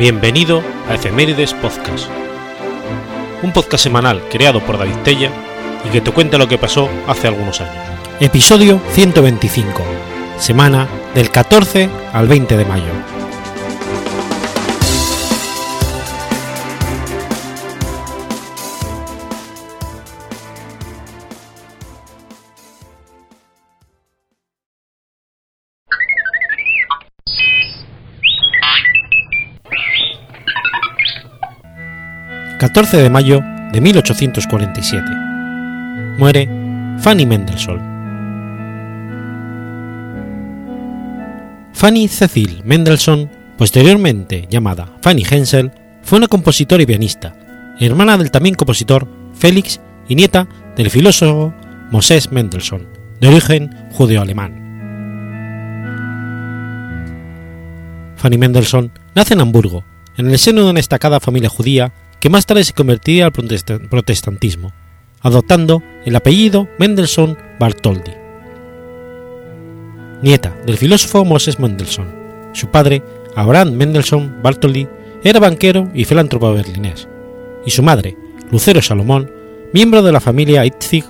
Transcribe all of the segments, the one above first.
Bienvenido a Efemérides Podcast, un podcast semanal creado por David Tella y que te cuenta lo que pasó hace algunos años. Episodio 125, semana del 14 al 20 de mayo. 14 de mayo de 1847. Muere Fanny Mendelssohn. Fanny Cecil Mendelssohn, posteriormente llamada Fanny Hensel, fue una compositora y pianista, hermana del también compositor Félix y nieta del filósofo Moses Mendelssohn, de origen judeo-alemán. Fanny Mendelssohn nace en Hamburgo, en el seno de una destacada familia judía que más tarde se convertiría al protestantismo, adoptando el apellido Mendelssohn Bartholdy. Nieta del filósofo Moses Mendelssohn, su padre, Abraham Mendelssohn Bartholdy, era banquero y filántropo berlinés, y su madre, Lucero Salomón, miembro de la familia Itzig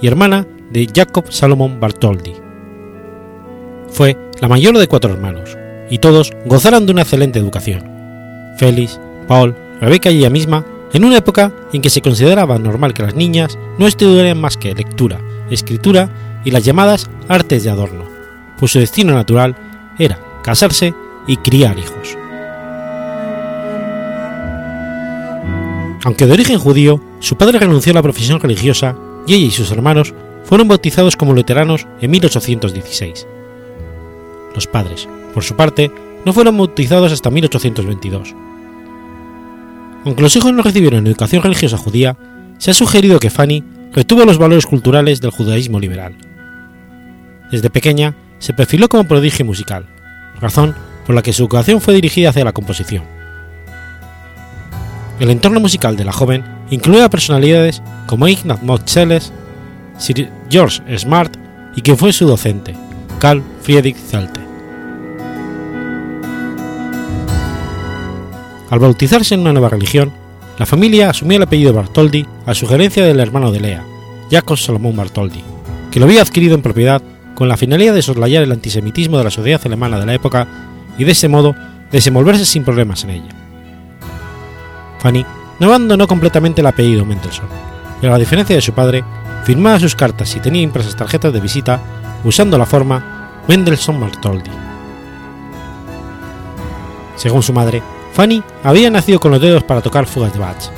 y hermana de Jacob Salomón Bartholdy. Fue la mayor de cuatro hermanos, y todos gozaron de una excelente educación. Félix, Paul, Rebeca y ella misma, en una época en que se consideraba normal que las niñas no estudiaran más que lectura, escritura y las llamadas artes de adorno, pues su destino natural era casarse y criar hijos. Aunque de origen judío, su padre renunció a la profesión religiosa y ella y sus hermanos fueron bautizados como luteranos en 1816. Los padres, por su parte, no fueron bautizados hasta 1822 aunque los hijos no recibieron educación religiosa judía, se ha sugerido que Fanny retuvo los valores culturales del judaísmo liberal. Desde pequeña se perfiló como prodigio musical, razón por la que su educación fue dirigida hacia la composición. El entorno musical de la joven incluía personalidades como Ignaz Moscheles, Sir George Smart y quien fue su docente, Carl Friedrich Zelte. Al bautizarse en una nueva religión, la familia asumió el apellido Bartoldi a sugerencia del hermano de Lea, Jacob Salomón Bartoldi, que lo había adquirido en propiedad con la finalidad de soslayar el antisemitismo de la sociedad alemana de la época y de ese modo desenvolverse sin problemas en ella. Fanny no abandonó completamente el apellido Mendelssohn, pero a diferencia de su padre, firmaba sus cartas y tenía impresas tarjetas de visita usando la forma Mendelssohn Bartoldi. Según su madre, Fanny había nacido con los dedos para tocar fugas de Bach.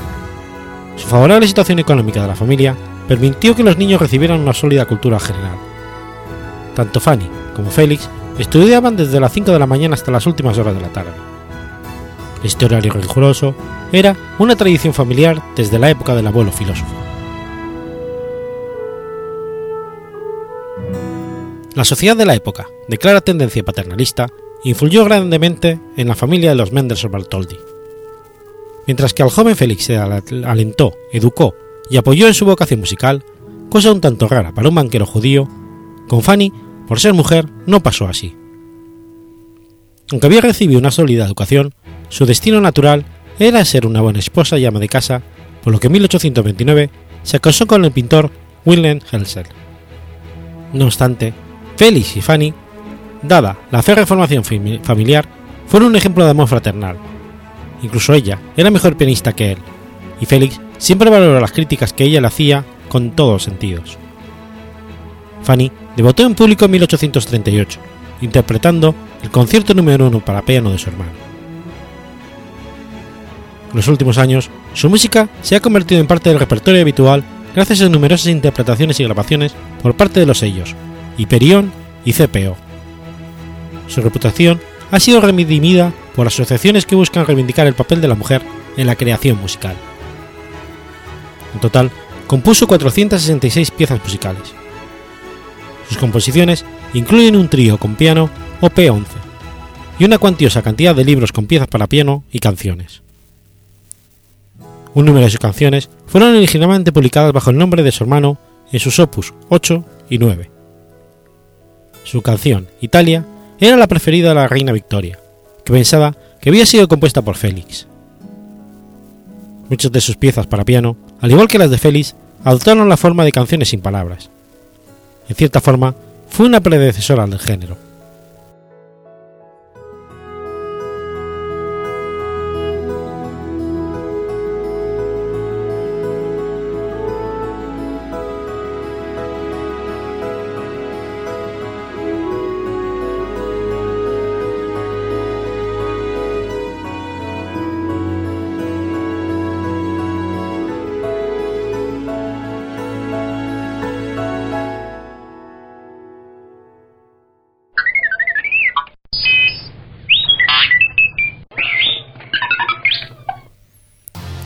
Su favorable situación económica de la familia permitió que los niños recibieran una sólida cultura general. Tanto Fanny como Félix estudiaban desde las 5 de la mañana hasta las últimas horas de la tarde. Este horario riguroso era una tradición familiar desde la época del abuelo filósofo. La sociedad de la época, de clara tendencia paternalista, influyó grandemente en la familia de los Mendelssohn Bartholdy. Mientras que al joven Félix se alentó, educó y apoyó en su vocación musical, cosa un tanto rara para un banquero judío, con Fanny, por ser mujer, no pasó así. Aunque había recibido una sólida educación, su destino natural era ser una buena esposa y ama de casa, por lo que en 1829 se casó con el pintor Wilhelm Helsel. No obstante, Félix y Fanny dada la fea formación familiar, fueron un ejemplo de amor fraternal. Incluso ella era mejor pianista que él, y Félix siempre valoró las críticas que ella le hacía con todos los sentidos. Fanny debutó en público en 1838, interpretando el concierto número uno para piano de su hermano. En los últimos años, su música se ha convertido en parte del repertorio habitual gracias a numerosas interpretaciones y grabaciones por parte de los sellos Hyperion y CPO, su reputación ha sido redimida por asociaciones que buscan reivindicar el papel de la mujer en la creación musical. En total, compuso 466 piezas musicales. Sus composiciones incluyen un trío con piano OP-11 y una cuantiosa cantidad de libros con piezas para piano y canciones. Un número de sus canciones fueron originalmente publicadas bajo el nombre de su hermano en sus opus 8 y 9. Su canción, Italia, era la preferida de la reina Victoria, que pensaba que había sido compuesta por Félix. Muchas de sus piezas para piano, al igual que las de Félix, adoptaron la forma de canciones sin palabras. En cierta forma, fue una predecesora del género.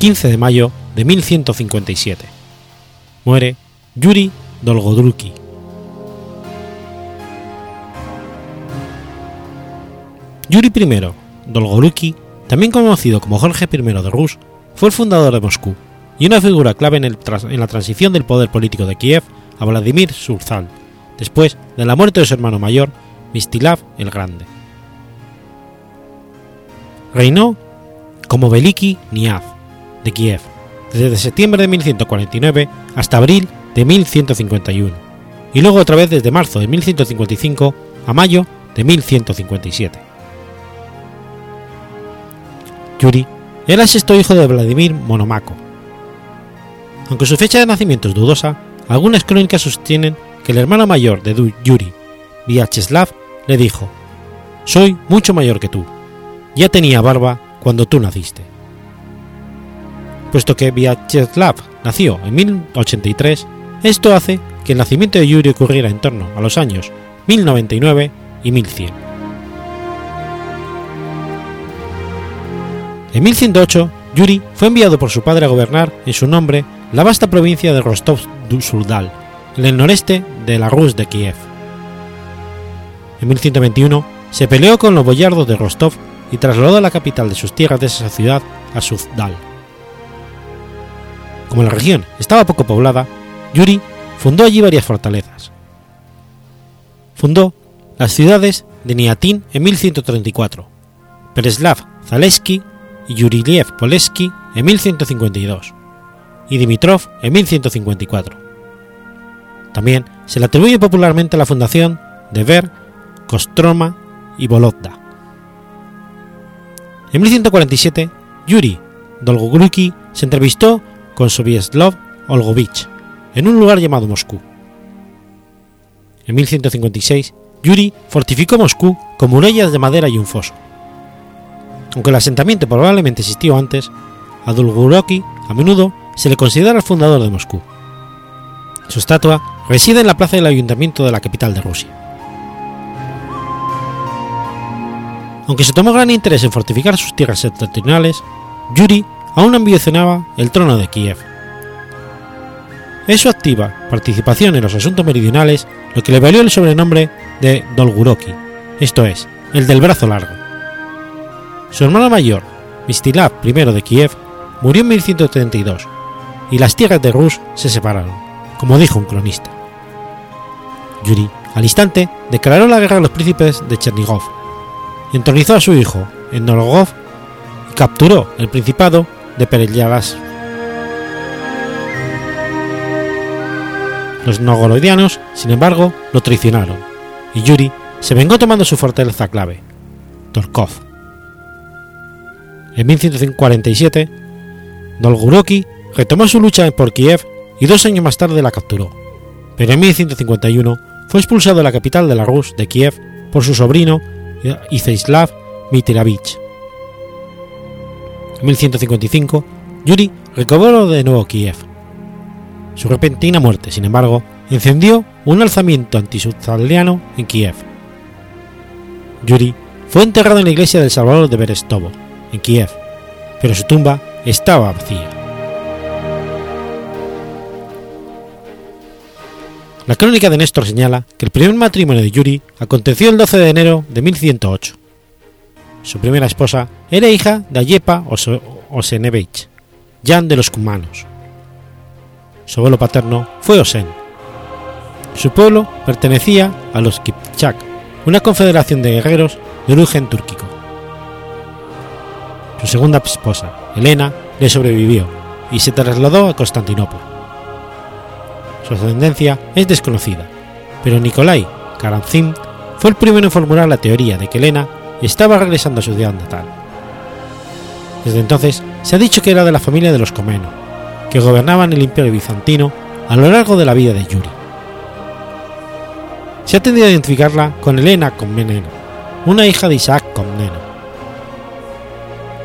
15 de mayo de 1157. Muere Yuri Dolgoruki. Yuri I Dolgoruki, también conocido como Jorge I de Rus, fue el fundador de Moscú y una figura clave en, la transición del poder político de Kiev a Vladimir Surzal, después de la muerte de su hermano mayor, Mistilav el Grande. Reinó como Veliki Niaz, de Kiev, desde septiembre de 1149 hasta abril de 1151, y luego otra vez desde marzo de 1155 a mayo de 1157. Yuri era el sexto hijo de Vladimir Monomaco. Aunque su fecha de nacimiento es dudosa, algunas crónicas sostienen que el hermano mayor de Yuri, Vyacheslav, le dijo: Soy mucho mayor que tú. Ya tenía barba cuando tú naciste puesto que Vyacheslav nació en 1083, esto hace que el nacimiento de Yuri ocurriera en torno a los años 1099 y 1100. En 1108, Yuri fue enviado por su padre a gobernar en su nombre la vasta provincia de Rostov-Surdal, en el noreste de la Rus de Kiev. En 1121 se peleó con los boyardos de Rostov y trasladó la capital de sus tierras de esa ciudad a Suzdal. Como la región estaba poco poblada, Yuri fundó allí varias fortalezas. Fundó las ciudades de Niatin en 1134, Pereslav Zaleski y Yuriliev Poleski en 1152 y Dimitrov en 1154. También se le atribuye popularmente la fundación de Ver, Kostroma y Volodda. En 1147, Yuri Dolgoruki se entrevistó con Sobieslav Olgovich, en un lugar llamado Moscú. En 1156, Yuri fortificó Moscú con murallas de madera y un foso. Aunque el asentamiento probablemente existió antes, a Dolgoruki a menudo se le considera el fundador de Moscú. Su estatua reside en la plaza del ayuntamiento de la capital de Rusia. Aunque se tomó gran interés en fortificar sus tierras septentrionales, Yuri aún ambicionaba el trono de Kiev. Es su activa participación en los asuntos meridionales lo que le valió el sobrenombre de Dolguroki, esto es, el del brazo largo. Su hermano mayor, Mistilav I de Kiev, murió en 1132 y las tierras de Rus se separaron, como dijo un cronista. Yuri, al instante, declaró la guerra a los príncipes de Chernigov, entronizó a su hijo en Nologov y capturó el principado de Pereyalas. Los novgorodianos, sin embargo, lo traicionaron, y Yuri se vengó tomando su fortaleza clave, Torkov. En 1147, Dolguroki retomó su lucha por Kiev y dos años más tarde la capturó, pero en 1151 fue expulsado de la capital de la Rus de Kiev por su sobrino Izeislav Mitiravich. En 1155, Yuri recobró de nuevo Kiev. Su repentina muerte, sin embargo, encendió un alzamiento antisuzaliano en Kiev. Yuri fue enterrado en la iglesia del Salvador de Berestovo, en Kiev, pero su tumba estaba vacía. La crónica de Néstor señala que el primer matrimonio de Yuri aconteció el 12 de enero de 1108 su primera esposa, era hija de Ayepa Osenevich, Jan de los Cumanos. Su abuelo paterno fue Osen. Su pueblo pertenecía a los Kipchak, una confederación de guerreros de origen túrquico. Su segunda esposa, Elena, le sobrevivió y se trasladó a Constantinopla. Su ascendencia es desconocida, pero Nikolai Karamzin fue el primero en formular la teoría de que Elena estaba regresando a su ciudad natal. Desde entonces se ha dicho que era de la familia de los Comeno, que gobernaban el imperio bizantino a lo largo de la vida de Yuri. Se ha tendido a identificarla con Elena Comneno, una hija de Isaac Comneno.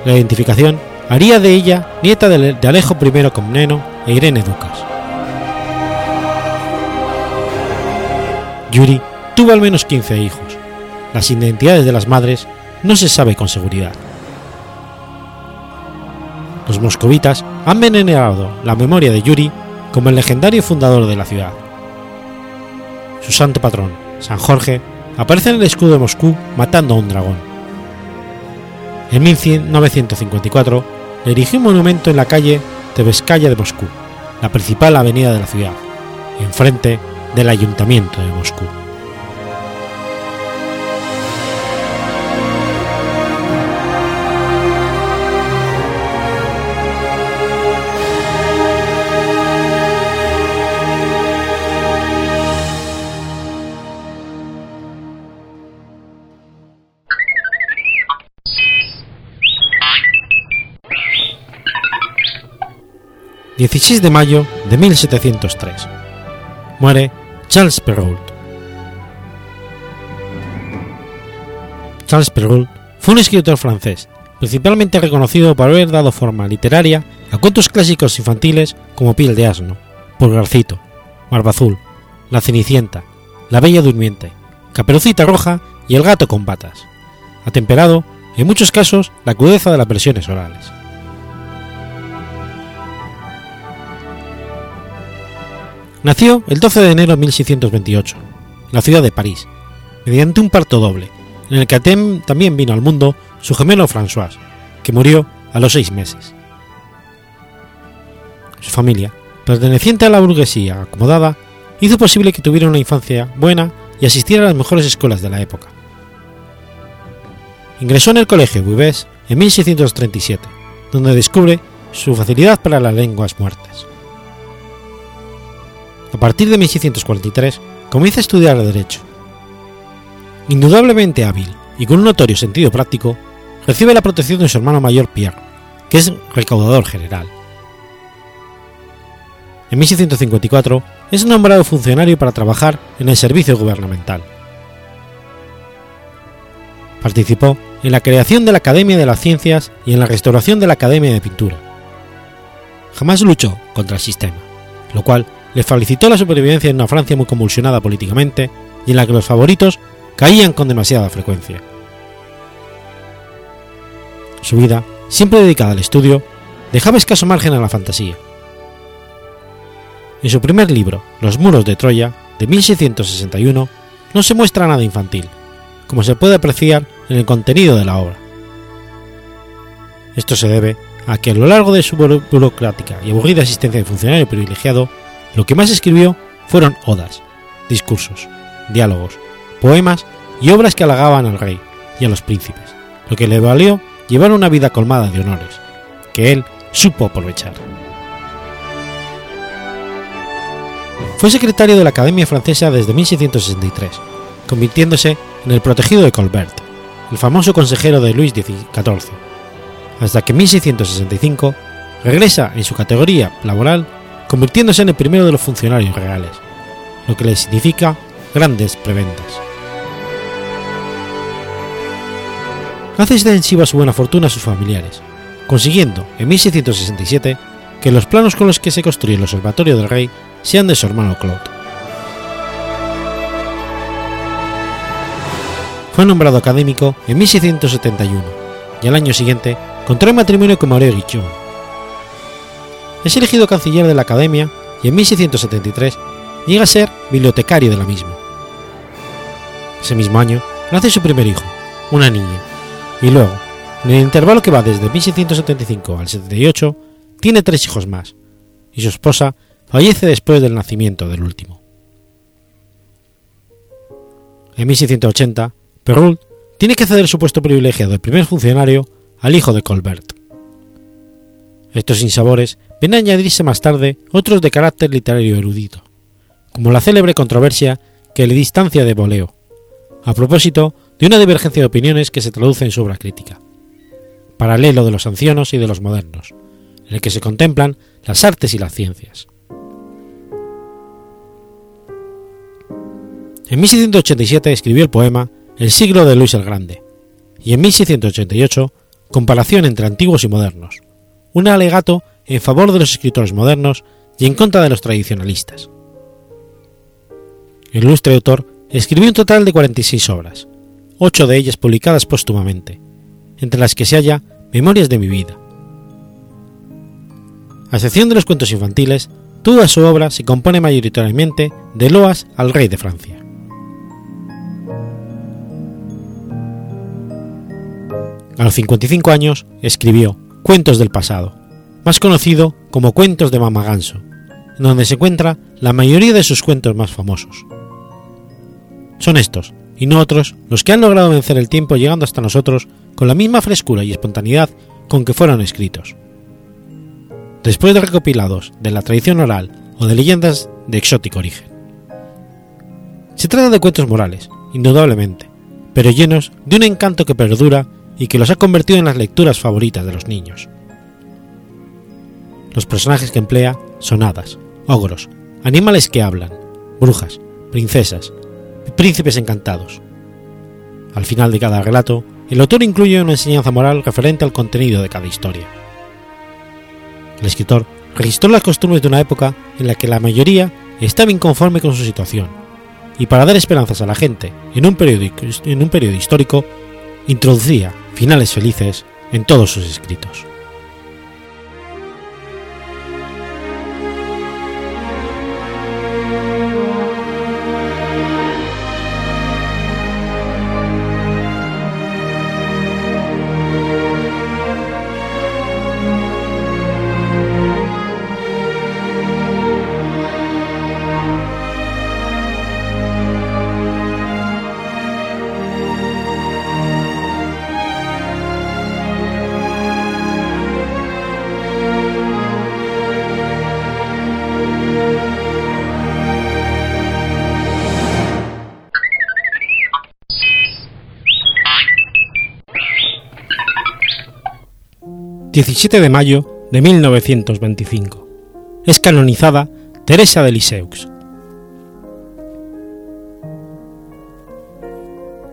La identificación haría de ella nieta de Alejo I Comneno e Irene Ducas. Yuri tuvo al menos 15 hijos. Las identidades de las madres no se sabe con seguridad. Los moscovitas han venerado la memoria de Yuri como el legendario fundador de la ciudad. Su santo patrón, San Jorge, aparece en el escudo de Moscú matando a un dragón. En 1954 le erigió un monumento en la calle Tebeskaya de Moscú, la principal avenida de la ciudad, enfrente del ayuntamiento de Moscú. 16 de mayo de 1703. Muere Charles Perrault. Charles Perrault fue un escritor francés, principalmente reconocido por haber dado forma literaria a cuentos clásicos infantiles como Piel de asno, Pulgarcito, Barba Azul, La Cenicienta, La Bella Durmiente, Caperucita Roja y El Gato con Patas, atemperado, en muchos casos, la crudeza de las versiones orales. Nació el 12 de enero de 1628, en la ciudad de París, mediante un parto doble, en el que también vino al mundo su gemelo François, que murió a los seis meses. Su familia, perteneciente a la burguesía acomodada, hizo posible que tuviera una infancia buena y asistiera a las mejores escuelas de la época. Ingresó en el colegio Buibés en 1637, donde descubre su facilidad para las lenguas muertas. A partir de 1643 comienza a estudiar Derecho. Indudablemente hábil y con un notorio sentido práctico, recibe la protección de su hermano mayor Pierre, que es recaudador general. En 1654 es nombrado funcionario para trabajar en el servicio gubernamental. Participó en la creación de la Academia de las Ciencias y en la restauración de la Academia de Pintura. Jamás luchó contra el sistema, lo cual le felicitó la supervivencia en una Francia muy convulsionada políticamente y en la que los favoritos caían con demasiada frecuencia. Su vida, siempre dedicada al estudio, dejaba escaso margen a la fantasía. En su primer libro, Los muros de Troya, de 1661, no se muestra nada infantil, como se puede apreciar en el contenido de la obra. Esto se debe a que a lo largo de su burocrática y aburrida existencia de funcionario privilegiado, lo que más escribió fueron odas, discursos, diálogos, poemas y obras que halagaban al rey y a los príncipes, lo que le valió llevar una vida colmada de honores, que él supo aprovechar. Fue secretario de la Academia Francesa desde 1663, convirtiéndose en el protegido de Colbert, el famoso consejero de Luis XIV, hasta que en 1665 regresa en su categoría laboral convirtiéndose en el primero de los funcionarios reales, lo que le significa grandes preventas. Hace extensiva su buena fortuna a sus familiares, consiguiendo en 1667 que los planos con los que se construye el observatorio del rey sean de su hermano Claude. Fue nombrado académico en 1671 y al año siguiente contrae matrimonio con María Guichon, es elegido canciller de la Academia y en 1673 llega a ser bibliotecario de la misma. Ese mismo año nace su primer hijo, una niña, y luego, en el intervalo que va desde 1675 al 78, tiene tres hijos más, y su esposa fallece después del nacimiento del último. En 1680, Perrault tiene que ceder su puesto privilegiado de primer funcionario al hijo de Colbert. Estos insabores ven a añadirse más tarde otros de carácter literario erudito, como la célebre controversia que le distancia de Boleo, a propósito de una divergencia de opiniones que se traduce en su obra crítica, paralelo de los ancianos y de los modernos, en el que se contemplan las artes y las ciencias. En 1687 escribió el poema El siglo de Luis el Grande, y en 1688 Comparación entre antiguos y modernos, un alegato en favor de los escritores modernos y en contra de los tradicionalistas. El ilustre autor escribió un total de 46 obras, ocho de ellas publicadas póstumamente, entre las que se halla Memorias de mi vida. A excepción de los cuentos infantiles, toda su obra se compone mayoritariamente de loas al rey de Francia. A los 55 años escribió Cuentos del pasado, más conocido como Cuentos de Mama Ganso, en donde se encuentra la mayoría de sus cuentos más famosos. Son estos, y no otros, los que han logrado vencer el tiempo llegando hasta nosotros con la misma frescura y espontaneidad con que fueron escritos. Después de recopilados de la tradición oral o de leyendas de exótico origen. Se trata de cuentos morales, indudablemente, pero llenos de un encanto que perdura y que los ha convertido en las lecturas favoritas de los niños. Los personajes que emplea son hadas, ogros, animales que hablan, brujas, princesas, príncipes encantados. Al final de cada relato, el autor incluye una enseñanza moral referente al contenido de cada historia. El escritor registró las costumbres de una época en la que la mayoría estaba inconforme con su situación, y para dar esperanzas a la gente en un periodo, en un periodo histórico, introducía finales felices en todos sus escritos. 17 de mayo de 1925. Es canonizada Teresa de Lisieux.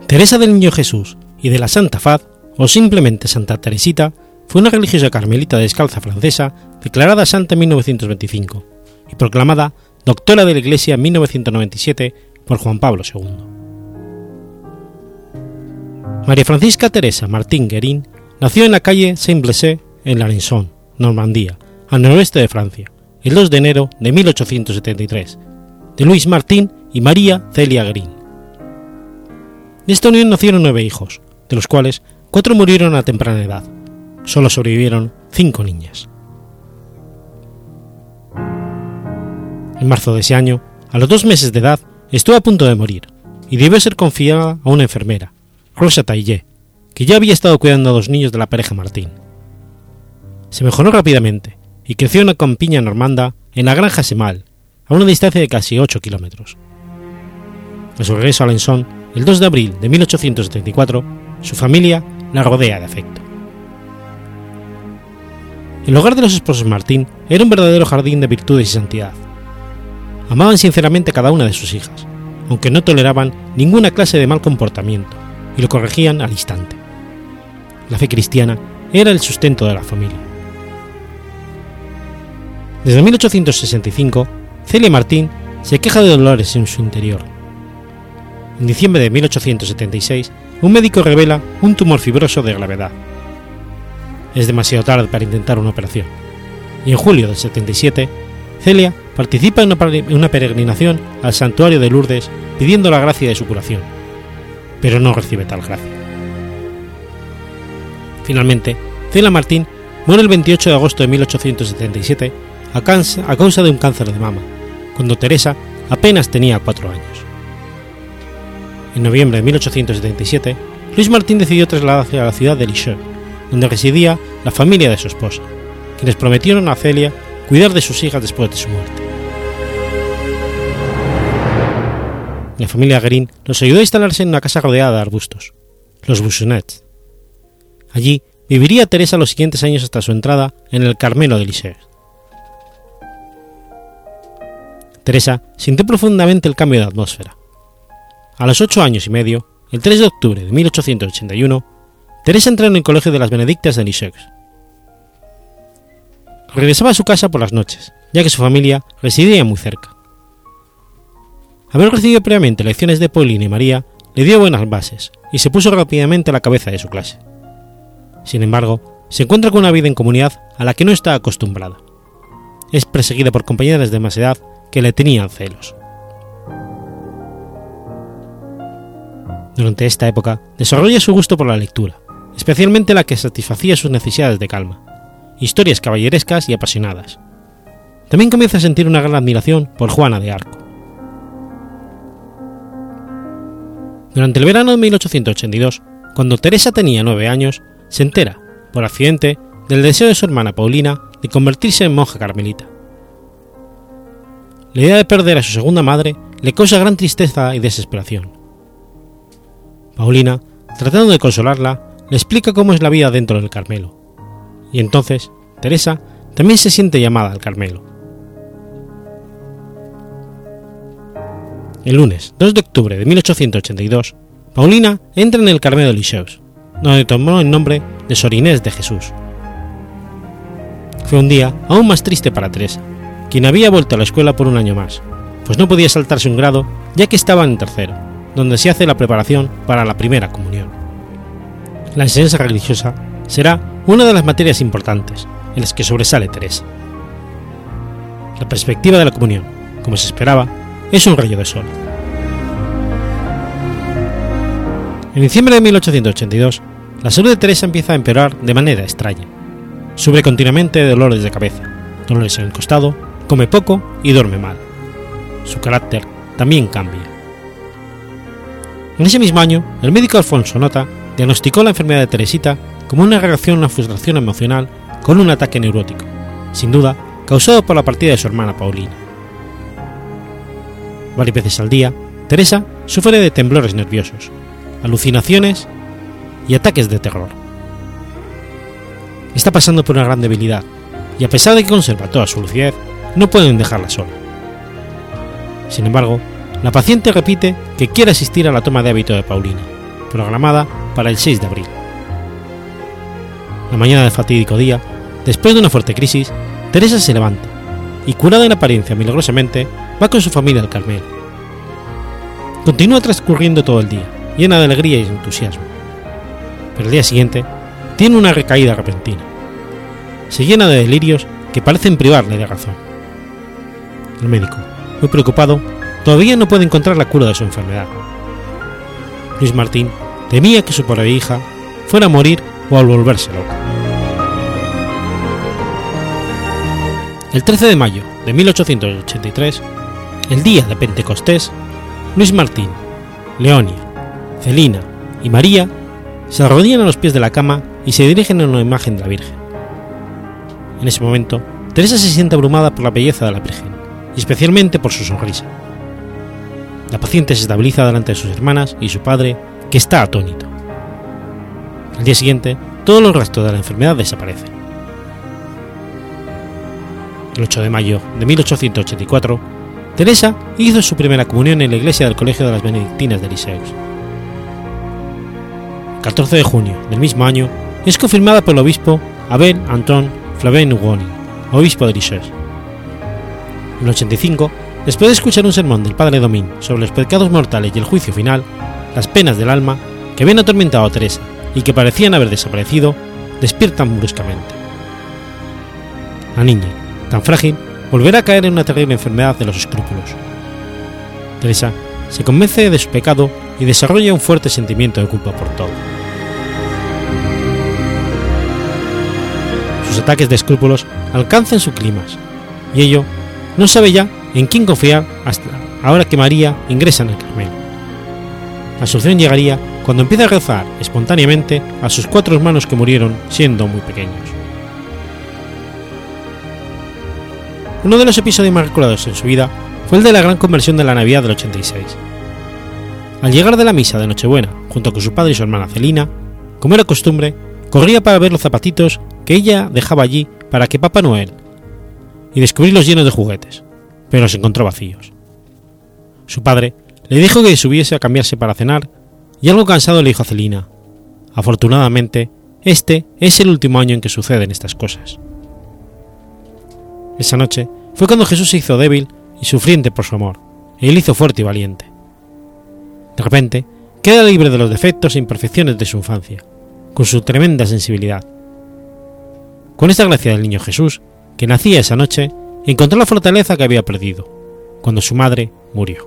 Teresa del Niño Jesús y de la Santa Faz, o simplemente Santa Teresita, fue una religiosa carmelita descalza francesa declarada santa en 1925 y proclamada doctora de la Iglesia en 1997 por Juan Pablo II. María Francisca Teresa Martín Guerin nació en la calle Saint-Blessé en Larençon, Normandía, al noroeste de Francia, el 2 de enero de 1873, de Luis Martín y María Celia Green. De esta unión nacieron nueve hijos, de los cuales cuatro murieron a temprana edad. Solo sobrevivieron cinco niñas. En marzo de ese año, a los dos meses de edad, estuvo a punto de morir y debió ser confiada a una enfermera, Rosa Taillé, que ya había estado cuidando a dos niños de la pareja Martín se mejoró rápidamente y creció una campiña normanda en la granja Semal, a una distancia de casi 8 kilómetros. A su regreso a Alençon, el 2 de abril de 1874, su familia la rodea de afecto. El hogar de los esposos Martín era un verdadero jardín de virtudes y santidad. Amaban sinceramente a cada una de sus hijas, aunque no toleraban ninguna clase de mal comportamiento y lo corregían al instante. La fe cristiana era el sustento de la familia. Desde 1865, Celia Martín se queja de dolores en su interior. En diciembre de 1876, un médico revela un tumor fibroso de gravedad. Es demasiado tarde para intentar una operación. Y en julio del 77, Celia participa en una peregrinación al santuario de Lourdes pidiendo la gracia de su curación, pero no recibe tal gracia. Finalmente, Celia Martín muere el 28 de agosto de 1877 a causa, de un cáncer de mama, cuando Teresa apenas tenía cuatro años. En noviembre de 1877, Luis Martín decidió trasladarse a la ciudad de Lisieux, donde residía la familia de su esposa, quienes prometieron a Celia cuidar de sus hijas después de su muerte. La familia Green los ayudó a instalarse en una casa rodeada de arbustos, los Bouchonets. Allí viviría Teresa los siguientes años hasta su entrada en el Carmelo de Lisieux. Teresa sintió profundamente el cambio de atmósfera. A los ocho años y medio, el 3 de octubre de 1881, Teresa entró en el colegio de las Benedictas de Lisieux. Regresaba a su casa por las noches, ya que su familia residía muy cerca. Haber recibido previamente lecciones de Paulina y María le dio buenas bases y se puso rápidamente a la cabeza de su clase. Sin embargo, se encuentra con una vida en comunidad a la que no está acostumbrada. Es perseguida por compañeras de más edad que le tenían celos. Durante esta época desarrolla su gusto por la lectura, especialmente la que satisfacía sus necesidades de calma, historias caballerescas y apasionadas. También comienza a sentir una gran admiración por Juana de Arco. Durante el verano de 1882, cuando Teresa tenía nueve años, se entera, por accidente, del deseo de su hermana Paulina de convertirse en monja carmelita. La idea de perder a su segunda madre le causa gran tristeza y desesperación. Paulina, tratando de consolarla, le explica cómo es la vida dentro del Carmelo, y entonces Teresa también se siente llamada al Carmelo. El lunes 2 de octubre de 1882, Paulina entra en el Carmelo de Lisieux, donde tomó el nombre de Sor Inés de Jesús. Fue un día aún más triste para Teresa, quien había vuelto a la escuela por un año más, pues no podía saltarse un grado ya que estaba en tercero, donde se hace la preparación para la primera comunión. La enseñanza religiosa será una de las materias importantes en las que sobresale Teresa. La perspectiva de la comunión, como se esperaba, es un rayo de sol. En diciembre de 1882, la salud de Teresa empieza a empeorar de manera extraña. Sube continuamente de dolores de cabeza, dolores en el costado, come poco y duerme mal. Su carácter también cambia. En ese mismo año, el médico Alfonso Nota diagnosticó la enfermedad de Teresita como una reacción a una frustración emocional con un ataque neurótico, sin duda causado por la partida de su hermana Paulina. Varias veces al día, Teresa sufre de temblores nerviosos, alucinaciones y ataques de terror. Está pasando por una gran debilidad y a pesar de que conserva toda su lucidez, no pueden dejarla sola. Sin embargo, la paciente repite que quiere asistir a la toma de hábito de Paulina, programada para el 6 de abril. La mañana del fatídico día, después de una fuerte crisis, Teresa se levanta y, curada en apariencia milagrosamente, va con su familia al Carmelo. Continúa transcurriendo todo el día, llena de alegría y entusiasmo. Pero el día siguiente, tiene una recaída repentina. Se llena de delirios que parecen privarle de razón. El médico, muy preocupado, todavía no puede encontrar la cura de su enfermedad. Luis Martín temía que su pobre hija fuera a morir o al volverse loca. El 13 de mayo de 1883, el día de Pentecostés, Luis Martín, Leonia, Celina y María se arrodillan a los pies de la cama y se dirigen a una imagen de la Virgen. En ese momento, Teresa se siente abrumada por la belleza de la Virgen, y especialmente por su sonrisa. La paciente se estabiliza delante de sus hermanas y su padre, que está atónito. Al día siguiente, todos los restos de la enfermedad desaparecen. El 8 de mayo de 1884, Teresa hizo su primera comunión en la iglesia del Colegio de las Benedictinas de Lisieux. El 14 de junio del mismo año es confirmada por el obispo Abel Anton Flavien Hugonin, obispo de Lisieux. En el 85, después de escuchar un sermón del padre Domín sobre los pecados mortales y el juicio final, las penas del alma que habían atormentado a Teresa y que parecían haber desaparecido, despiertan bruscamente. La niña, tan frágil, volverá a caer en una terrible enfermedad de los escrúpulos. Teresa se convence de su pecado y desarrolla un fuerte sentimiento de culpa por todo. Sus ataques de escrúpulos alcanzan su clímax, y ello no sabe ya en quién confiar hasta ahora que María ingresa en el Carmelo. la solución llegaría cuando empieza a rezar espontáneamente a sus cuatro hermanos que murieron siendo muy pequeños. Uno de los episodios más recordados en su vida fue el de la gran conversión de la Navidad del 86. Al llegar de la misa de Nochebuena, junto con su padre y su hermana Celina, como era costumbre, corría para ver los zapatitos que ella dejaba allí para que Papá Noel, y descubrirlos llenos de juguetes, pero los encontró vacíos. Su padre le dijo que subiese a cambiarse para cenar, y algo cansado le dijo a Celina, afortunadamente, este es el último año en que suceden estas cosas. Esa noche fue cuando Jesús se hizo débil y sufriente por su amor, y él hizo fuerte y valiente. De repente, queda libre de los defectos e imperfecciones de su infancia, con su tremenda sensibilidad. Con esta gracia del niño Jesús, que nacía esa noche, encontró la fortaleza que había perdido, cuando su madre murió.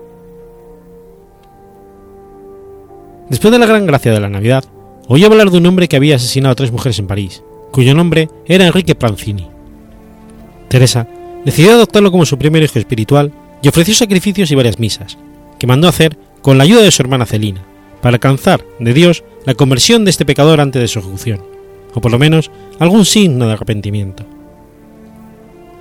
Después de la gran gracia de la Navidad, oyó hablar de un hombre que había asesinado a tres mujeres en París, cuyo nombre era Enrique Pranzini. Teresa decidió adoptarlo como su primer hijo espiritual y ofreció sacrificios y varias misas, que mandó hacer con la ayuda de su hermana Celina, para alcanzar de Dios la conversión de este pecador antes de su ejecución, o por lo menos algún signo de arrepentimiento.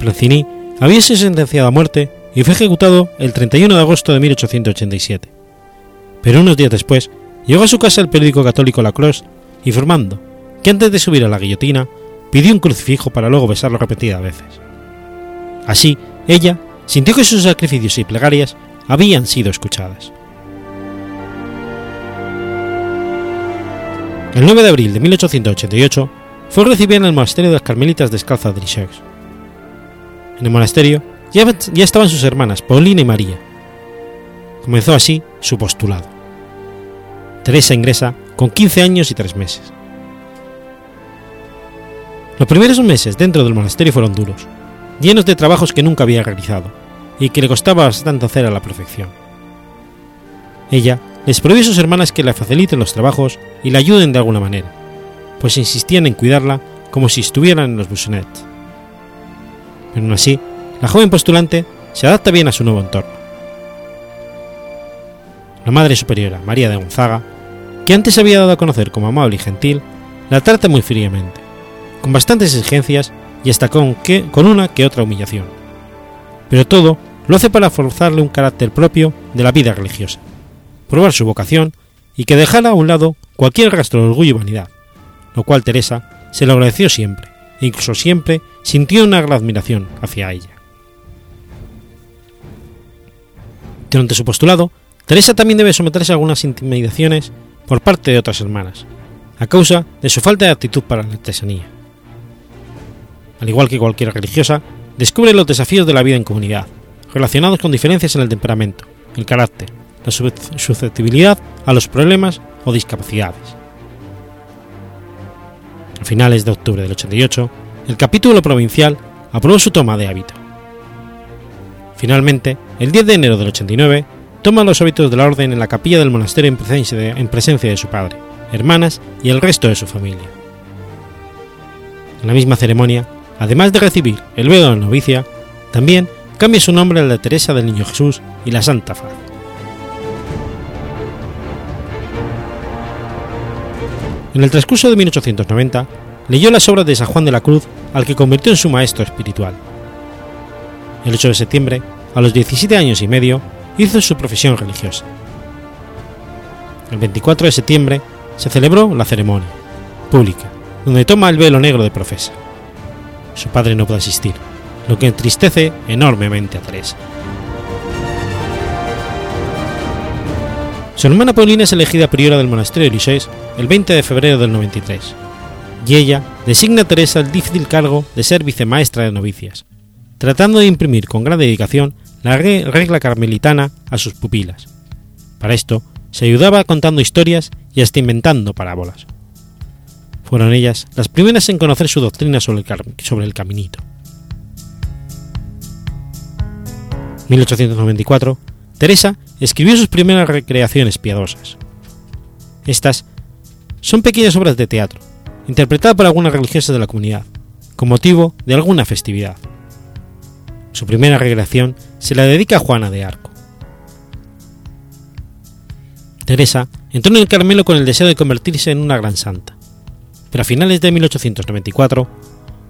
Pranzini había sido sentenciado a muerte y fue ejecutado el 31 de agosto de 1887. Pero unos días después llegó a su casa el periódico católico La Croix informando que antes de subir a la guillotina pidió un crucifijo para luego besarlo repetidas veces. Así, ella sintió que sus sacrificios y plegarias habían sido escuchadas. El 9 de abril de 1888 fue recibida en el monasterio de las Carmelitas Descalzas de Lisieux. En el monasterio ya, estaban sus hermanas Paulina y María. Comenzó así su postulado. Teresa ingresa con 15 años y 3 meses. Los primeros meses dentro del monasterio fueron duros, llenos de trabajos que nunca había realizado y que le costaba bastante hacer a la perfección. Ella les prohibió a sus hermanas que le faciliten los trabajos y la ayuden de alguna manera, pues insistían en cuidarla como si estuvieran en los bussonets. Pero aún así, la joven postulante se adapta bien a su nuevo entorno. La Madre Superiora, María de Gonzaga, que antes se había dado a conocer como amable y gentil, la trata muy fríamente, con bastantes exigencias y hasta con, que, con una que otra humillación. Pero todo lo hace para forzarle un carácter propio de la vida religiosa, probar su vocación y que dejara a un lado cualquier rastro de orgullo y vanidad, lo cual Teresa se lo agradeció siempre, e incluso siempre sintió una gran admiración hacia ella. Durante su postulado, Teresa también debe someterse a algunas intimidaciones por parte de otras hermanas, a causa de su falta de actitud para la artesanía. Al igual que cualquier religiosa, descubre los desafíos de la vida en comunidad, relacionados con diferencias en el temperamento, el carácter, la susceptibilidad a los problemas o discapacidades. A finales de octubre del 88, el capítulo provincial aprobó su toma de hábito. Finalmente, el 10 de enero del 89, toma los hábitos de la orden en la capilla del monasterio en presencia, de, su padre, hermanas y el resto de su familia. En la misma ceremonia, además de recibir el velo de la novicia, también cambia su nombre al de Teresa del Niño Jesús y la Santa Faz. En el transcurso de 1890, leyó las obras de San Juan de la Cruz, al que convirtió en su maestro espiritual. El 8 de septiembre, a los 17 años y medio, hizo su profesión religiosa. El 24 de septiembre se celebró la ceremonia pública, donde toma el velo negro de profesa. Su padre no puede asistir, lo que entristece enormemente a Teresa. Su hermana Paulina es elegida priora del monasterio de Lisieux el 20 de febrero del 93, y ella designa a Teresa el difícil cargo de ser vicemaestra de novicias, tratando de imprimir con gran dedicación la regla carmelitana a sus pupilas. Para esto, se ayudaba contando historias y hasta inventando parábolas. Fueron ellas las primeras en conocer su doctrina sobre el, sobre caminito. 1894, Teresa escribió sus primeras recreaciones piadosas. Estas son pequeñas obras de teatro, interpretadas por algunas religiosas de la comunidad, con motivo de alguna festividad. Su primera recreación se la dedica a Juana de Arco. Teresa entró en el Carmelo con el deseo de convertirse en una gran santa, pero a finales de 1894,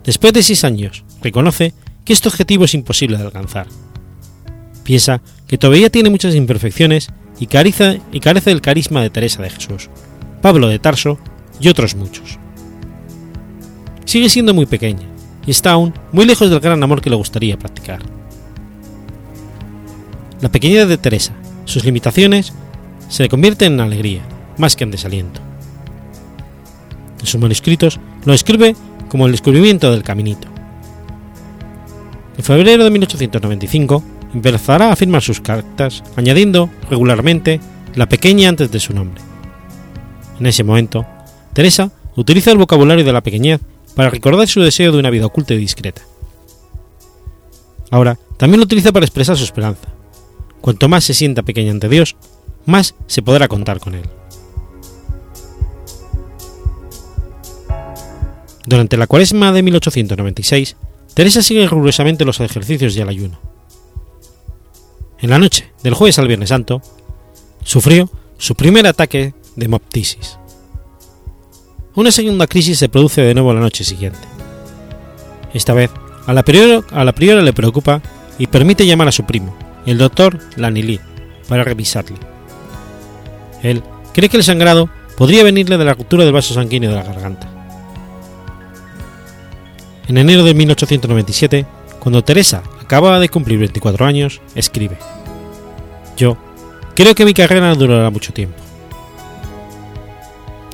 después de seis años, reconoce que este objetivo es imposible de alcanzar. Piensa que todavía tiene muchas imperfecciones y carece, y carece del carisma de Teresa de Jesús, Pablo de Tarso y otros muchos. Sigue siendo muy pequeña y está aún muy lejos del gran amor que le gustaría practicar. La pequeñez de Teresa, sus limitaciones, se le convierten en alegría, más que en desaliento. En sus manuscritos lo escribe como el descubrimiento del caminito. En febrero de 1895 empezará a firmar sus cartas añadiendo regularmente la pequeña antes de su nombre. En ese momento, Teresa utiliza el vocabulario de la pequeñez para recordar su deseo de una vida oculta y discreta. Ahora también lo utiliza para expresar su esperanza. Cuanto más se sienta pequeña ante Dios, más se podrá contar con él. Durante la cuaresma de 1896, Teresa sigue rigurosamente los ejercicios y el ayuno. En la noche del jueves al Viernes Santo, sufrió su primer ataque de moptisis. Una segunda crisis se produce de nuevo la noche siguiente. Esta vez, a la, priora, a la priora le preocupa y permite llamar a su primo, el doctor Lanilly, para revisarle. Él cree que el sangrado podría venirle de la ruptura del vaso sanguíneo de la garganta. En enero de 1897, cuando Teresa acababa de cumplir 24 años, escribe: Yo creo que mi carrera durará mucho tiempo.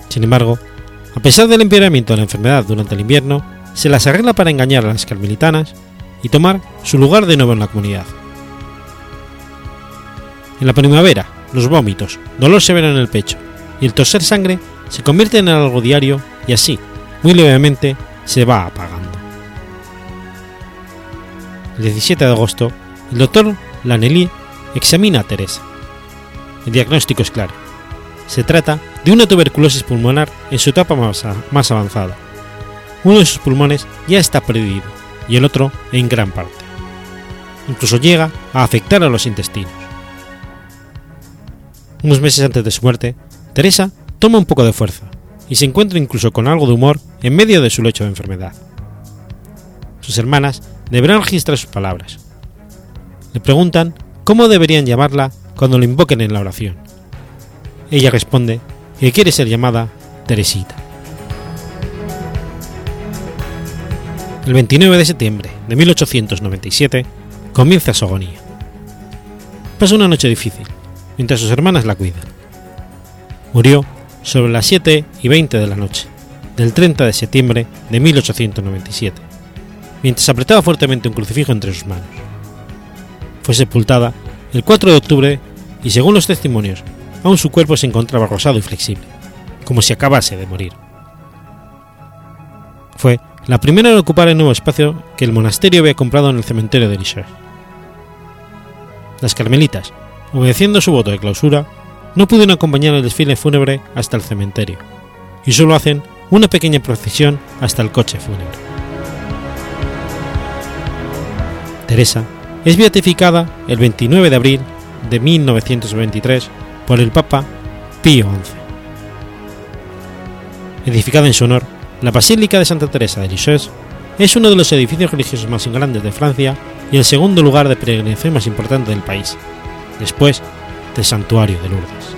Sin embargo, a pesar del empeoramiento de la enfermedad durante el invierno, se las arregla para engañar a las carmelitanas y tomar su lugar de nuevo en la comunidad. En la primavera, los vómitos, dolor severo en el pecho y el toser sangre se convierten en algo diario y así, muy levemente, se va apagando. El 17 de agosto, el doctor Lanelli examina a Teresa. El diagnóstico es claro. Se trata de una tuberculosis pulmonar en su etapa más, más avanzada. Uno de sus pulmones ya está perdido y el otro en gran parte. Incluso llega a afectar a los intestinos. Unos meses antes de su muerte, Teresa toma un poco de fuerza y se encuentra incluso con algo de humor en medio de su lecho de enfermedad. Sus hermanas deberán registrar sus palabras. Le preguntan cómo deberían llamarla cuando lo invoquen en la oración. Ella responde que quiere ser llamada Teresita. El 29 de septiembre de 1897 comienza su agonía. Pasa una noche difícil, mientras sus hermanas la cuidan. Murió sobre las 7 y 20 de la noche, del 30 de septiembre de 1897, mientras apretaba fuertemente un crucifijo entre sus manos. Fue sepultada el 4 de octubre y según los testimonios aún su cuerpo se encontraba rosado y flexible, como si acabase de morir. Fue la primera en ocupar el nuevo espacio que el monasterio había comprado en el cementerio de Lisieux. Las carmelitas, obedeciendo su voto de clausura, no pudieron acompañar el desfile fúnebre hasta el cementerio, y solo hacen una pequeña procesión hasta el coche fúnebre. Teresa es beatificada el 29 de abril de 1923 por el Papa Pío XI. Edificada en su honor, la Basílica de Santa Teresa de Lisieux es uno de los edificios religiosos más grandes de Francia y el segundo lugar de peregrinación más importante del país, después del Santuario de Lourdes.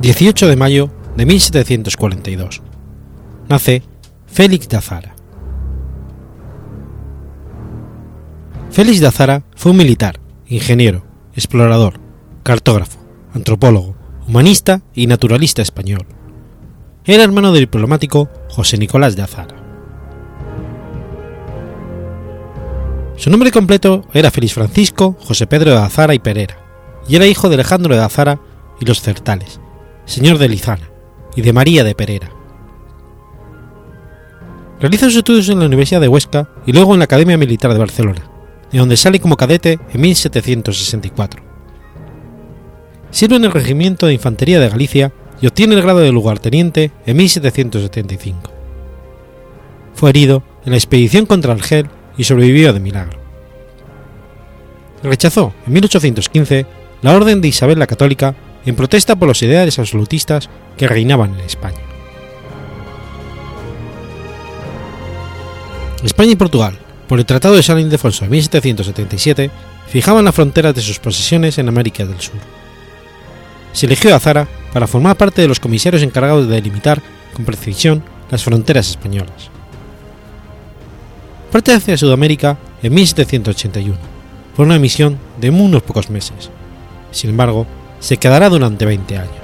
...18 de mayo de 1742... ...nace Félix de Azara. Félix de Azara fue un militar, ingeniero, explorador, cartógrafo, antropólogo, humanista y naturalista español. Era hermano del diplomático José Nicolás de Azara. Su nombre completo era Félix Francisco José Pedro de Azara y Pereira, y era hijo de Alejandro de Azara y los Certales, señor de Lizana, y de María de Pereira. Realiza sus estudios en la Universidad de Huesca y luego en la Academia Militar de Barcelona, de donde sale como cadete en 1764. Sirve en el Regimiento de Infantería de Galicia y obtiene el grado de lugarteniente en 1775. Fue herido en la expedición contra Argel y sobrevivió de milagro. Rechazó en 1815 la orden de Isabel la Católica en protesta por los ideales absolutistas que reinaban en España. España y Portugal, por el Tratado de San Ildefonso de 1777, fijaban las fronteras de sus posesiones en América del Sur. Se eligió a Zara para formar parte de los comisarios encargados de delimitar con precisión las fronteras españolas. Parte hacia Sudamérica en 1781, por una misión de unos pocos meses. Sin embargo, se quedará durante 20 años.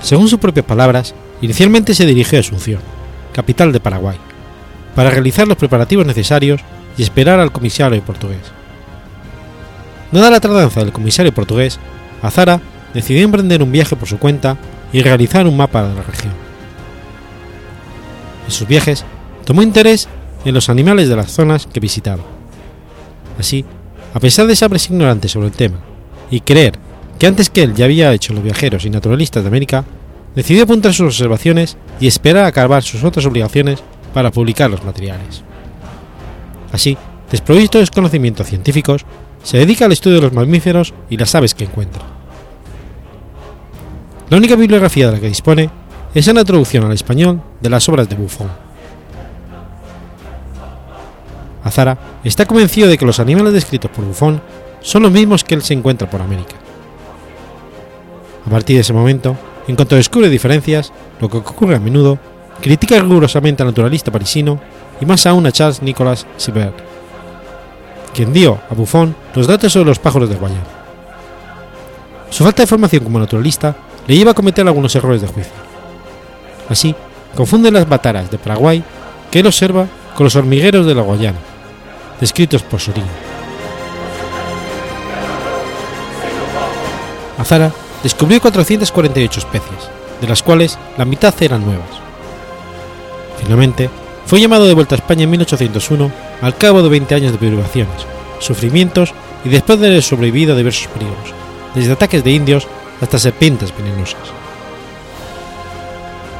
Según sus propias palabras, inicialmente se dirigió a Asunción, capital de Paraguay, para realizar los preparativos necesarios y esperar al comisario portugués. Dada la tardanza del comisario portugués, Azara decidió emprender un viaje por su cuenta y realizar un mapa de la región. En sus viajes tomó interés en los animales de las zonas que visitaba. Así, a pesar de ser ignorante sobre el tema y creer que antes que él ya había hecho los viajeros y naturalistas de América, decidió apuntar sus observaciones y esperar a acabar sus otras obligaciones para publicar los materiales. Así, desprovisto de conocimientos científicos, se dedica al estudio de los mamíferos y las aves que encuentra. La única bibliografía de la que dispone es una traducción al español de las obras de Buffon. Azara está convencido de que los animales descritos por Buffon son los mismos que él se encuentra por América. A partir de ese momento, en cuanto descubre diferencias, lo que ocurre a menudo, critica rigurosamente al naturalista parisino y más aún a Charles Nicolas Sibert, quien dio a Buffon los datos sobre los pájaros de Guayana. Su falta de formación como naturalista le lleva a cometer algunos errores de juicio. Así, confunde las bataras de Paraguay que él observa con los hormigueros de la Guayana, descritos por Sorín. Azara descubrió 448 especies, de las cuales la mitad eran nuevas. Finalmente, fue llamado de vuelta a España en 1801 al cabo de 20 años de privaciones, sufrimientos y después de haber sobrevivido a diversos peligros, desde ataques de indios hasta serpientes venenosas.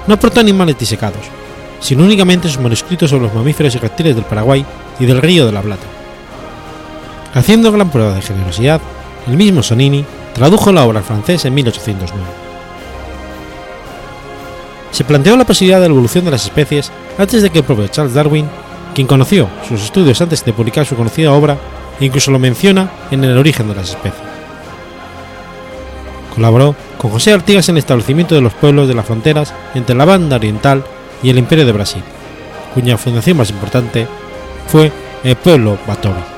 No aportó animales disecados, sino únicamente sus manuscritos sobre los mamíferos y reptiles del Paraguay y del Río de la Plata. Haciendo gran prueba de generosidad, el mismo Sonini tradujo la obra al francés en 1809. Se planteó la posibilidad de la evolución de las especies antes de que el propio Charles Darwin, quien conoció sus estudios antes de publicar su conocida obra, incluso lo menciona en el origen de las especies. Colaboró con José Artigas en el establecimiento de los pueblos de las fronteras entre la banda oriental y el Imperio de Brasil, cuya fundación más importante fue el pueblo Batory.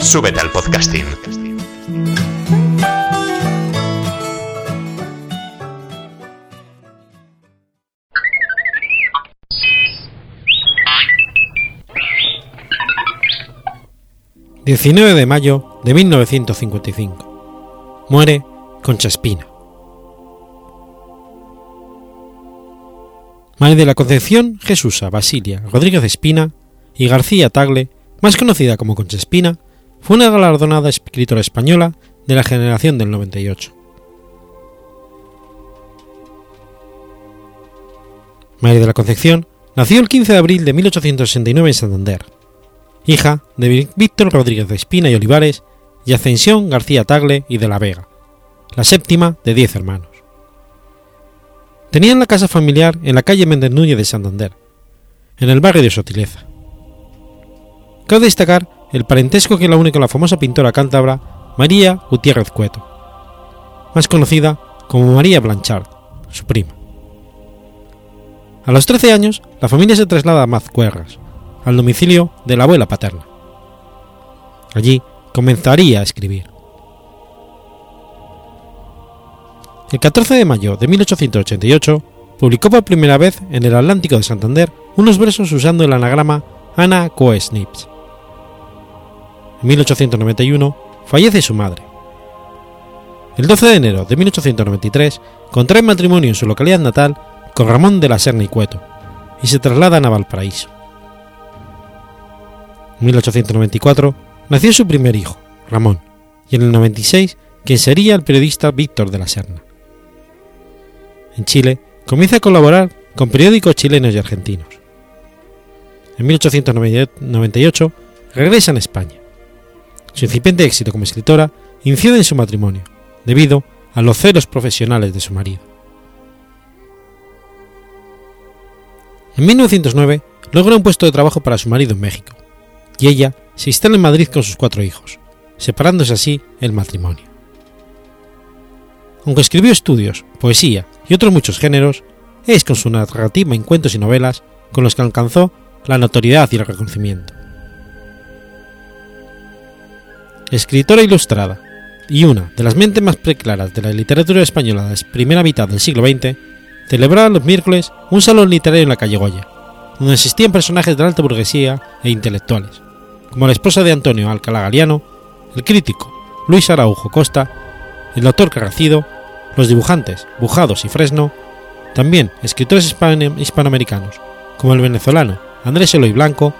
Súbete al podcasting. ...19 de mayo de 1955... ...muere Concha Espina. María de la Concepción Jesusa Basilia Rodríguez Espina y García Tagle, más conocida como Concha Espina, fue una galardonada escritora española de la generación del 98. María de la Concepción nació el 15 de abril de 1869 en Santander, hija de Víctor Rodríguez de Espina y Olivares y Ascensión García Tagle y de la Vega, la séptima de diez hermanos. Tenían la casa familiar en la calle Méndez Núñez de Santander, en el barrio de Sotileza. Cabe destacar el parentesco que la une con la famosa pintora cántabra María Gutiérrez Cueto, más conocida como María Blanchard, su prima. A los 13 años, la familia se traslada a Mazcuerras, al domicilio de la abuela paterna. Allí comenzaría a escribir. El 14 de mayo de 1888 publicó por primera vez en el Atlántico de Santander unos versos usando el anagrama Ana Coesnips. En 1891 fallece su madre. El 12 de enero de 1893 contrae matrimonio en su localidad natal con Ramón de la Serna y Cueto y se trasladan a Valparaíso. En 1894 nació su primer hijo, Ramón, y en el 96 quien sería el periodista Víctor de la Serna. En Chile comienza a colaborar con periódicos chilenos y argentinos. En 1898 regresa a España. Su incipiente éxito como escritora incide en su matrimonio, debido a los celos profesionales de su marido. En 1909 logra un puesto de trabajo para su marido en México, y ella se instala en Madrid con sus cuatro hijos, separándose así el matrimonio. Aunque escribió estudios, poesía y otros muchos géneros, es con su narrativa en cuentos y novelas con los que alcanzó la notoriedad y el reconocimiento. Escritora ilustrada y una de las mentes más preclaras de la literatura española de la primera mitad del siglo XX, celebraba los miércoles un salón literario en la calle Goya, donde asistían personajes de la alta burguesía e intelectuales, como la esposa de Antonio Alcalá Galiano, el crítico Luis Araujo Costa, el doctor Carracido, los dibujantes Bujados y Fresno, también escritores hispanoamericanos, como el venezolano Andrés Eloy Blanco,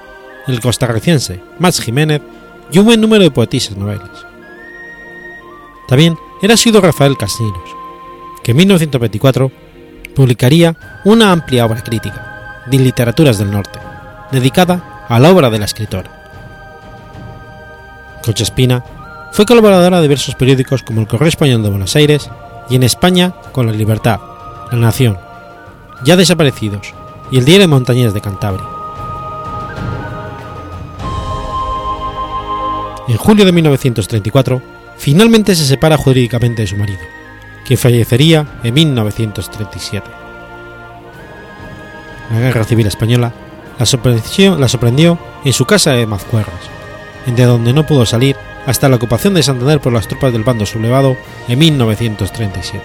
el costarricense Max Jiménez y un buen número de poetisas novelas. También era sido Rafael Casinos, que en 1924 publicaría una amplia obra crítica, de Literaturas del Norte, dedicada a la obra de la escritora. Concha Espina fue colaboradora de diversos periódicos como el Correo Español de Buenos Aires y en España con La Libertad, La Nación, ya desaparecidos, y el Diario de Montañas de Cantabria. En julio de 1934, finalmente se separa jurídicamente de su marido, que fallecería en 1937. La Guerra Civil Española la sorprendió, la sorprendió en su casa de Mazcuerras, de donde no pudo salir hasta la ocupación de Santander por las tropas del bando sublevado en 1937.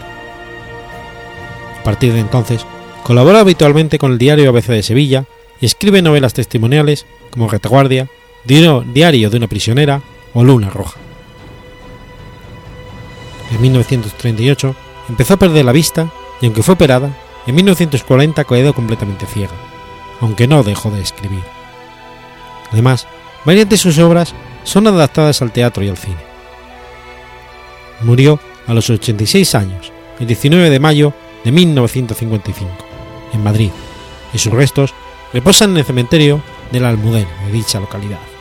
A partir de entonces, colabora habitualmente con el diario ABC de Sevilla y escribe novelas testimoniales como Retaguardia, Diario de una prisionera o Luna Roja. En 1938 empezó a perder la vista y aunque fue operada, en 1940 quedó completamente ciega, aunque no dejó de escribir. Además, varias de sus obras son adaptadas al teatro y al cine. Murió a los 86 años, el 19 de mayo de 1955, en Madrid, y sus restos reposan en el cementerio de la Almudena de dicha localidad.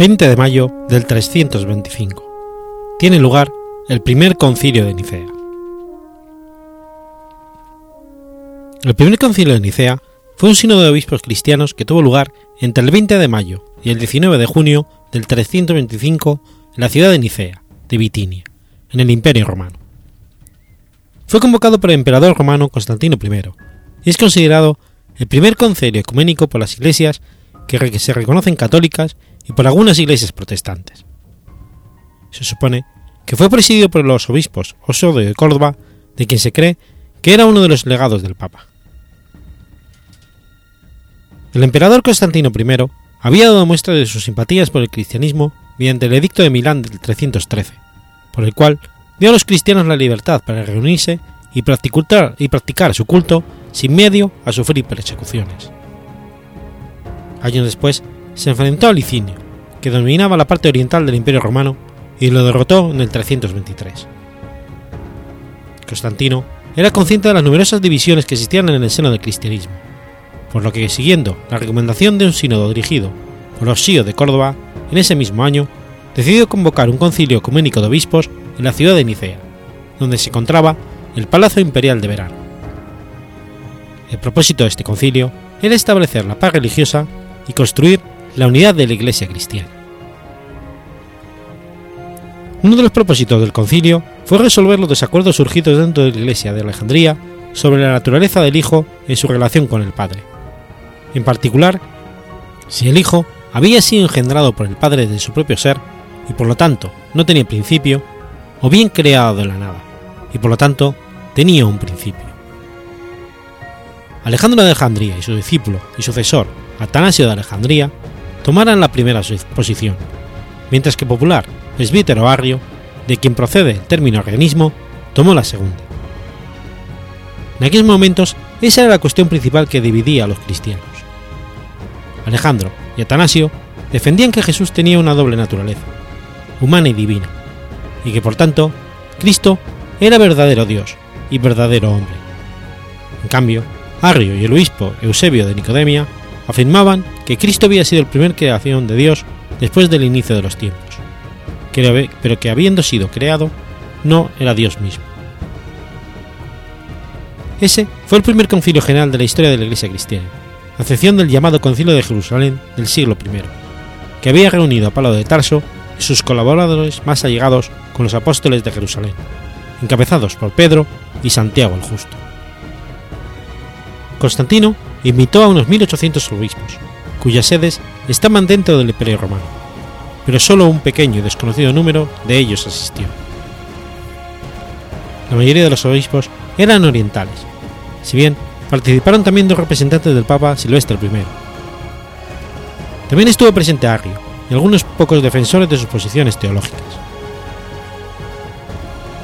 20 de mayo del 325. Tiene lugar el primer concilio de Nicea. El primer concilio de Nicea fue un sínodo de obispos cristianos que tuvo lugar entre el 20 de mayo y el 19 de junio del 325 en la ciudad de Nicea, de Bitinia, en el Imperio Romano. Fue convocado por el emperador romano Constantino I y es considerado el primer concilio ecuménico por las iglesias que se reconocen católicas y por algunas iglesias protestantes. Se supone que fue presidido por los obispos Osorio de Córdoba, de quien se cree que era uno de los legados del Papa. El emperador Constantino I había dado muestra de sus simpatías por el cristianismo mediante el Edicto de Milán del 313, por el cual dio a los cristianos la libertad para reunirse y practicar, y practicar su culto sin medio a sufrir persecuciones. Años después se enfrentó a Licinio, que dominaba la parte oriental del Imperio Romano, y lo derrotó en el 323. Constantino era consciente de las numerosas divisiones que existían en el seno del cristianismo, por lo que, siguiendo la recomendación de un sínodo dirigido por Osío de Córdoba en ese mismo año, decidió convocar un concilio ecuménico de obispos en la ciudad de Nicea, donde se encontraba el Palacio Imperial de Verano. El propósito de este concilio era establecer la paz religiosa y construir la unidad de la Iglesia cristiana. Uno de los propósitos del concilio fue resolver los desacuerdos surgidos dentro de la Iglesia de Alejandría sobre la naturaleza del Hijo en su relación con el Padre. En particular, si el Hijo había sido engendrado por el Padre de su propio ser y por lo tanto no tenía principio, o bien creado de la nada, y por lo tanto tenía un principio. Alejandro de Alejandría y su discípulo y sucesor, Atanasio de Alejandría, tomaran la primera posición, mientras que Popular, presbítero Barrio, de quien procede el término organismo, tomó la segunda. En aquellos momentos, esa era la cuestión principal que dividía a los cristianos. Alejandro y Atanasio defendían que Jesús tenía una doble naturaleza, humana y divina, y que por tanto Cristo era verdadero Dios y verdadero hombre. En cambio, Arrio y el obispo Eusebio de Nicodemia afirmaban que Cristo había sido el primer creación de Dios después del inicio de los tiempos, pero que habiendo sido creado, no era Dios mismo. Ese fue el primer concilio general de la historia de la Iglesia cristiana, a excepción del llamado Concilio de Jerusalén del siglo I, que había reunido a Pablo de Tarso y sus colaboradores más allegados con los apóstoles de Jerusalén, encabezados por Pedro y Santiago el Justo. Constantino invitó a unos 1.800 obispos, cuyas sedes estaban dentro del Imperio Romano, pero solo un pequeño y desconocido número de ellos asistió. La mayoría de los obispos eran orientales, si bien participaron también dos representantes del Papa Silvestre I. También estuvo presente Arrio y algunos pocos defensores de sus posiciones teológicas.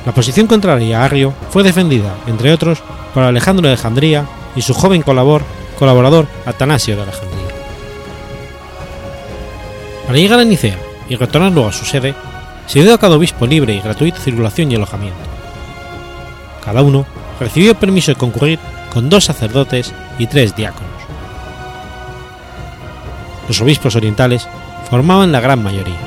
La posición contraria a Arrio fue defendida, entre otros, por Alejandro de Alejandría y su joven colaborador Atanasio de Alejandría. Para llegar a Nicea y retornar luego a su sede, se dio a cada obispo libre y gratuita circulación y alojamiento. Cada uno recibió permiso de concurrir con dos sacerdotes y tres diáconos. Los obispos orientales formaban la gran mayoría.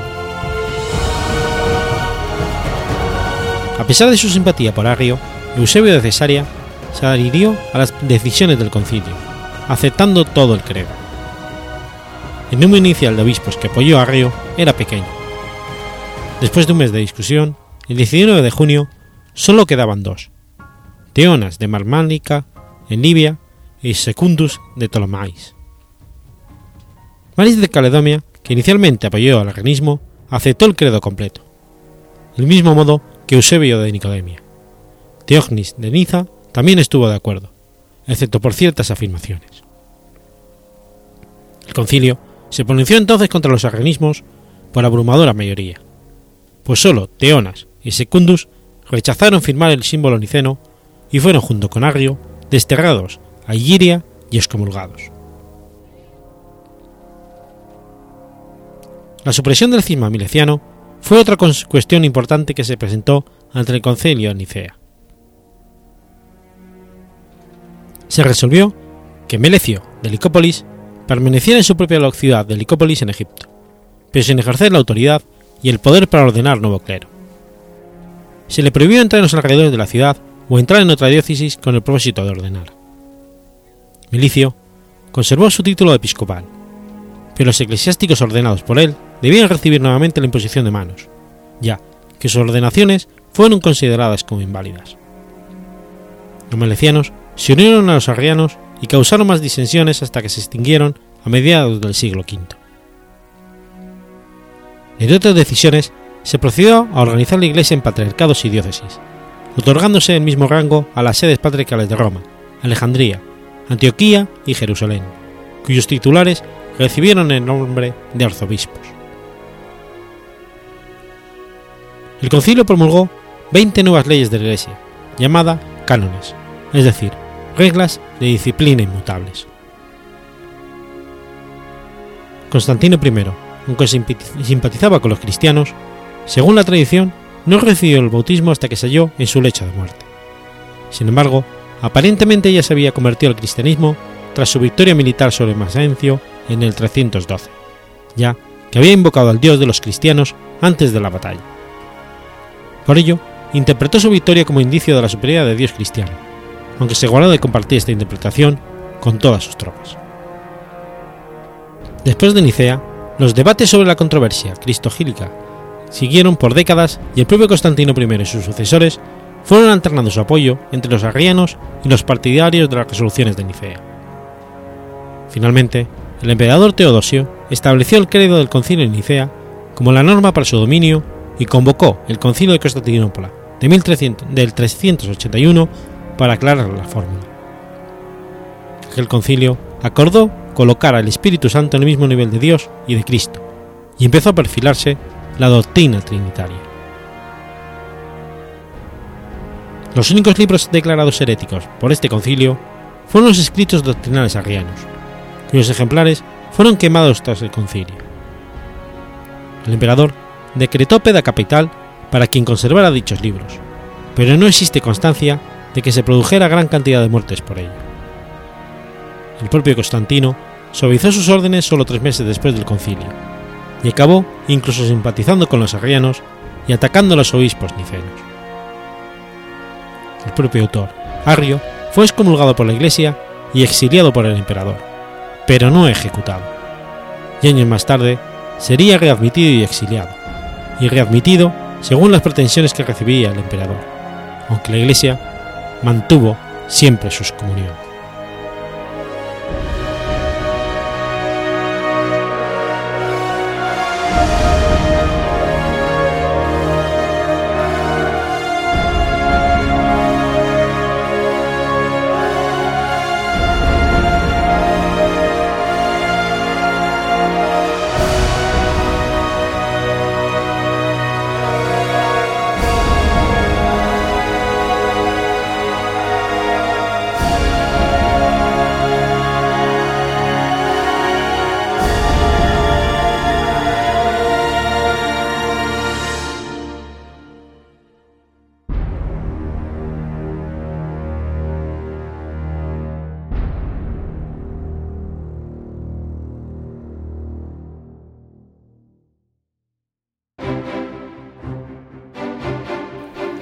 A pesar de su simpatía por Arrio, Eusebio de Cesarea se adhirió a las decisiones del concilio, aceptando todo el credo. El número inicial de obispos que apoyó a Arrio era pequeño. Después de un mes de discusión, el 19 de junio, solo quedaban dos, Teonas de Marmánica, en Libia, y Secundus de Ptolemaís. Maris de Caledonia, que inicialmente apoyó al organismo, aceptó el credo completo, del mismo modo que Eusebio de Nicodemia. Teognis de Niza también estuvo de acuerdo, excepto por ciertas afirmaciones. El concilio se pronunció entonces contra los organismos por abrumadora mayoría, pues solo Teonas y Secundus rechazaron firmar el símbolo niceno y fueron junto con Arrio desterrados a Illiria y excomulgados. La supresión del cisma mileciano fue otra cuestión importante que se presentó ante el concilio de Nicea. Se resolvió que Melecio de Licópolis permaneciera en su propia ciudad de Licópolis en Egipto, pero sin ejercer la autoridad y el poder para ordenar nuevo clero. Se le prohibió entrar en los alrededores de la ciudad o entrar en otra diócesis con el propósito de ordenar. Milicio conservó su título episcopal, pero los eclesiásticos ordenados por él debían recibir nuevamente la imposición de manos, ya que sus ordenaciones fueron consideradas como inválidas. Los melecianos se unieron a los arrianos y causaron más disensiones hasta que se extinguieron a mediados del siglo V. En otras decisiones, se procedió a organizar la Iglesia en patriarcados y diócesis, otorgándose el mismo rango a las sedes patriarcales de Roma, Alejandría, Antioquía y Jerusalén, cuyos titulares recibieron el nombre de arzobispos. El concilio promulgó 20 nuevas leyes de la Iglesia, llamadas cánones, es decir, reglas de disciplina inmutables. Constantino I, aunque simpatizaba con los cristianos, según la tradición, no recibió el bautismo hasta que se halló en su lecho de muerte. Sin embargo, aparentemente ya se había convertido al cristianismo tras su victoria militar sobre Masencio en el 312, ya que había invocado al dios de los cristianos antes de la batalla. Por ello, interpretó su victoria como indicio de la superioridad de Dios cristiano, aunque se guardó de compartir esta interpretación con todas sus tropas. Después de Nicea, los debates sobre la controversia cristogílica siguieron por décadas y el propio Constantino I y sus sucesores fueron alternando su apoyo entre los arrianos y los partidarios de las resoluciones de Nicea. Finalmente, el emperador Teodosio estableció el credo del concilio de Nicea como la norma para su dominio y convocó el concilio de Constantinopla de 1300, del 381 para aclarar la fórmula. El concilio acordó colocar al Espíritu Santo en el mismo nivel de Dios y de Cristo, y empezó a perfilarse la doctrina trinitaria. Los únicos libros declarados heréticos por este concilio fueron los escritos doctrinales arrianos, cuyos ejemplares fueron quemados tras el concilio. El emperador decretó peda capital para quien conservara dichos libros, pero no existe constancia de que se produjera gran cantidad de muertes por ello. El propio Constantino suavizó sus órdenes solo tres meses después del concilio, y acabó incluso simpatizando con los arrianos y atacando a los obispos nicenos. El propio autor, Arrio, fue excomulgado por la Iglesia y exiliado por el emperador, pero no ejecutado. Y años más tarde sería readmitido y exiliado, y readmitido según las pretensiones que recibía el emperador, aunque la Iglesia mantuvo siempre su excomunión.